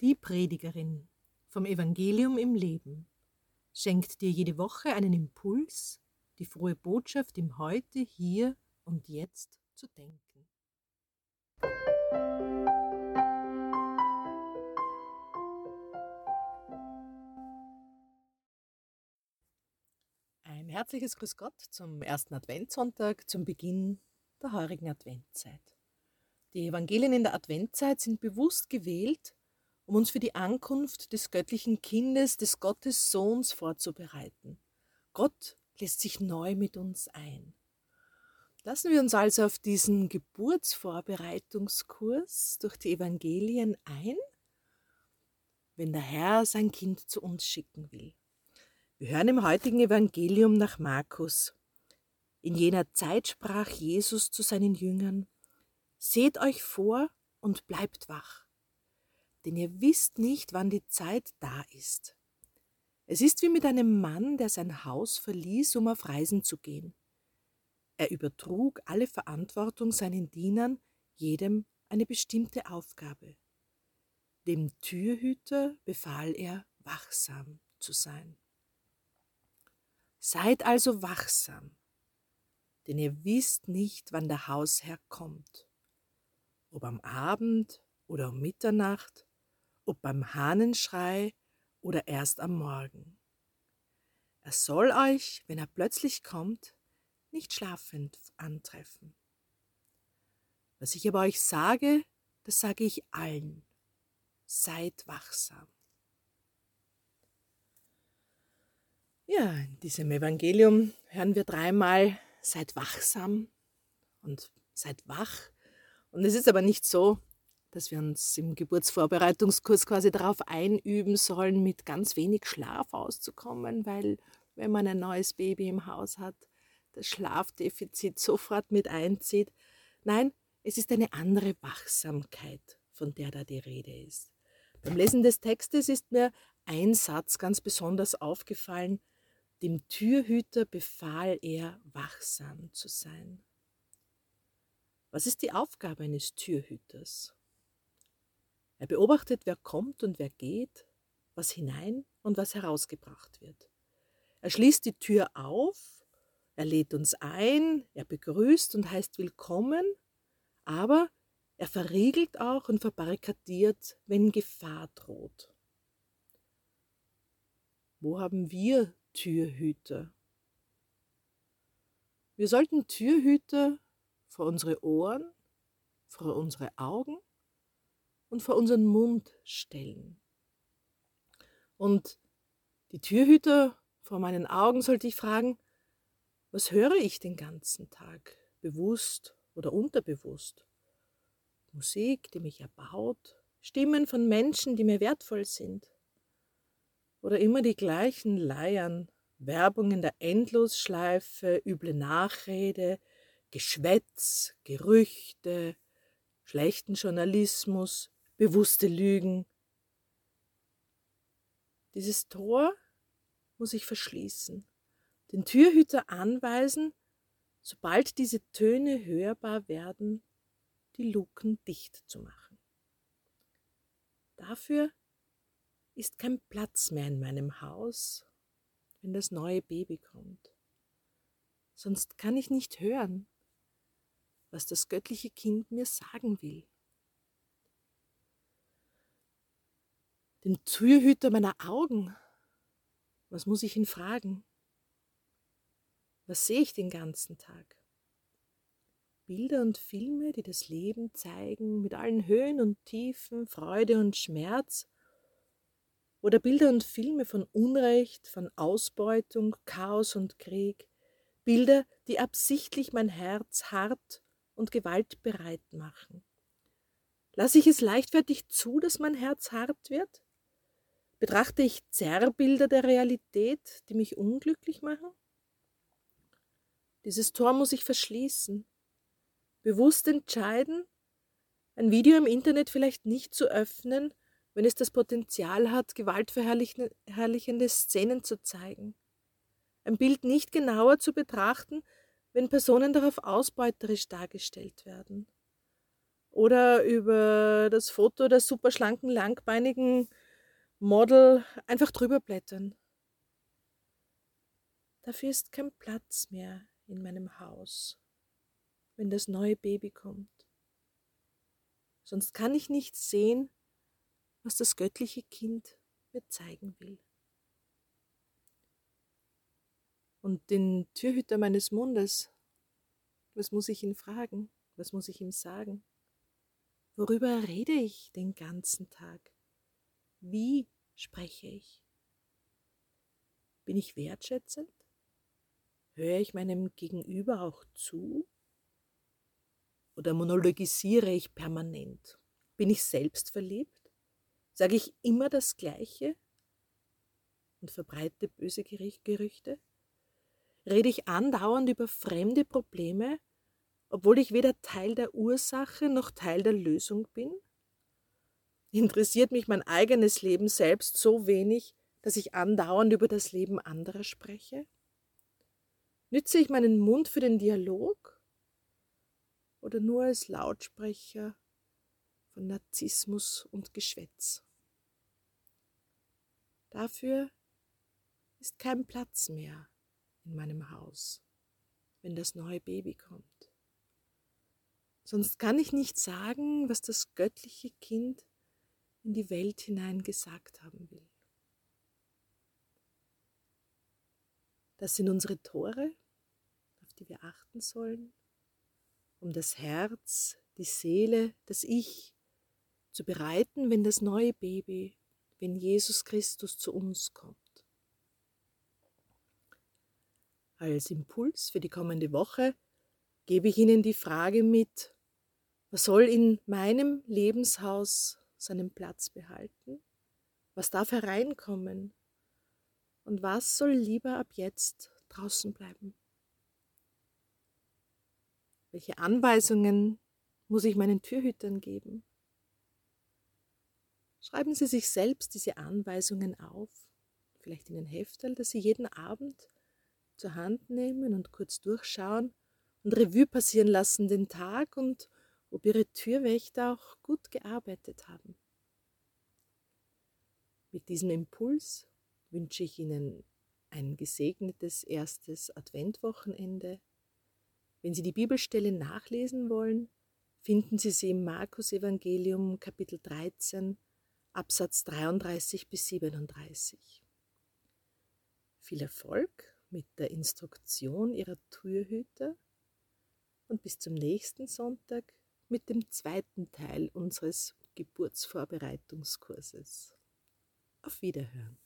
Die Predigerin vom Evangelium im Leben schenkt dir jede Woche einen Impuls, die frohe Botschaft im Heute, hier und jetzt zu denken. Ein herzliches Grüß Gott zum ersten Adventssonntag, zum Beginn der heurigen Adventzeit. Die Evangelien in der Adventzeit sind bewusst gewählt, um uns für die Ankunft des göttlichen Kindes, des Gottes Sohns vorzubereiten. Gott lässt sich neu mit uns ein. Lassen wir uns also auf diesen Geburtsvorbereitungskurs durch die Evangelien ein, wenn der Herr sein Kind zu uns schicken will. Wir hören im heutigen Evangelium nach Markus. In jener Zeit sprach Jesus zu seinen Jüngern, Seht euch vor und bleibt wach denn ihr wisst nicht, wann die Zeit da ist. Es ist wie mit einem Mann, der sein Haus verließ, um auf Reisen zu gehen. Er übertrug alle Verantwortung seinen Dienern, jedem eine bestimmte Aufgabe. Dem Türhüter befahl er, wachsam zu sein. Seid also wachsam, denn ihr wisst nicht, wann der Hausherr kommt, ob am Abend oder um Mitternacht ob beim Hahnenschrei oder erst am Morgen. Er soll euch, wenn er plötzlich kommt, nicht schlafend antreffen. Was ich aber euch sage, das sage ich allen. Seid wachsam. Ja, in diesem Evangelium hören wir dreimal, seid wachsam und seid wach. Und es ist aber nicht so, dass wir uns im Geburtsvorbereitungskurs quasi darauf einüben sollen, mit ganz wenig Schlaf auszukommen, weil wenn man ein neues Baby im Haus hat, das Schlafdefizit sofort mit einzieht. Nein, es ist eine andere Wachsamkeit, von der da die Rede ist. Beim Lesen des Textes ist mir ein Satz ganz besonders aufgefallen. Dem Türhüter befahl er, wachsam zu sein. Was ist die Aufgabe eines Türhüters? Er beobachtet, wer kommt und wer geht, was hinein und was herausgebracht wird. Er schließt die Tür auf, er lädt uns ein, er begrüßt und heißt willkommen, aber er verriegelt auch und verbarrikadiert, wenn Gefahr droht. Wo haben wir Türhüter? Wir sollten Türhüter vor unsere Ohren, vor unsere Augen und vor unseren Mund stellen. Und die Türhüter vor meinen Augen sollte ich fragen, was höre ich den ganzen Tag, bewusst oder unterbewusst? Musik, die mich erbaut, Stimmen von Menschen, die mir wertvoll sind. Oder immer die gleichen Leiern, Werbung in der Endlosschleife, üble Nachrede, Geschwätz, Gerüchte, schlechten Journalismus, bewusste Lügen. Dieses Tor muss ich verschließen, den Türhüter anweisen, sobald diese Töne hörbar werden, die Luken dicht zu machen. Dafür ist kein Platz mehr in meinem Haus, wenn das neue Baby kommt. Sonst kann ich nicht hören, was das göttliche Kind mir sagen will. Den Türhüter meiner Augen. Was muss ich ihn fragen? Was sehe ich den ganzen Tag? Bilder und Filme, die das Leben zeigen, mit allen Höhen und Tiefen, Freude und Schmerz? Oder Bilder und Filme von Unrecht, von Ausbeutung, Chaos und Krieg? Bilder, die absichtlich mein Herz hart und gewaltbereit machen? Lasse ich es leichtfertig zu, dass mein Herz hart wird? Betrachte ich Zerrbilder der Realität, die mich unglücklich machen? Dieses Tor muss ich verschließen. Bewusst entscheiden, ein Video im Internet vielleicht nicht zu öffnen, wenn es das Potenzial hat, gewaltverherrlichende Szenen zu zeigen. Ein Bild nicht genauer zu betrachten, wenn Personen darauf ausbeuterisch dargestellt werden. oder über das Foto der superschlanken, langbeinigen Model einfach drüber blättern. Dafür ist kein Platz mehr in meinem Haus, wenn das neue Baby kommt. Sonst kann ich nicht sehen, was das göttliche Kind mir zeigen will. Und den Türhüter meines Mundes, was muss ich ihn fragen? Was muss ich ihm sagen? Worüber rede ich den ganzen Tag? Wie spreche ich? Bin ich wertschätzend? Höre ich meinem Gegenüber auch zu? Oder monologisiere ich permanent? Bin ich selbst verliebt? Sage ich immer das Gleiche und verbreite böse Gerüchte? Rede ich andauernd über fremde Probleme obwohl ich weder Teil der Ursache noch Teil der Lösung bin? Interessiert mich mein eigenes Leben selbst so wenig, dass ich andauernd über das Leben anderer spreche? Nütze ich meinen Mund für den Dialog oder nur als Lautsprecher von Narzissmus und Geschwätz? Dafür ist kein Platz mehr in meinem Haus, wenn das neue Baby kommt. Sonst kann ich nicht sagen, was das göttliche Kind in die Welt hinein gesagt haben will. Das sind unsere Tore, auf die wir achten sollen, um das Herz, die Seele, das Ich zu bereiten, wenn das neue Baby, wenn Jesus Christus zu uns kommt. Als Impuls für die kommende Woche gebe ich Ihnen die Frage mit, was soll in meinem Lebenshaus seinen Platz behalten? Was darf hereinkommen? Und was soll lieber ab jetzt draußen bleiben? Welche Anweisungen muss ich meinen Türhütern geben? Schreiben Sie sich selbst diese Anweisungen auf, vielleicht in ein Heftel, das Sie jeden Abend zur Hand nehmen und kurz durchschauen und Revue passieren lassen den Tag und ob ihre Türwächter auch gut gearbeitet haben. Mit diesem Impuls wünsche ich Ihnen ein gesegnetes erstes Adventwochenende. Wenn Sie die Bibelstelle nachlesen wollen, finden Sie sie im Markus Evangelium Kapitel 13 Absatz 33 bis 37. Viel Erfolg mit der Instruktion Ihrer Türhüter und bis zum nächsten Sonntag mit dem zweiten Teil unseres Geburtsvorbereitungskurses. Auf Wiederhören.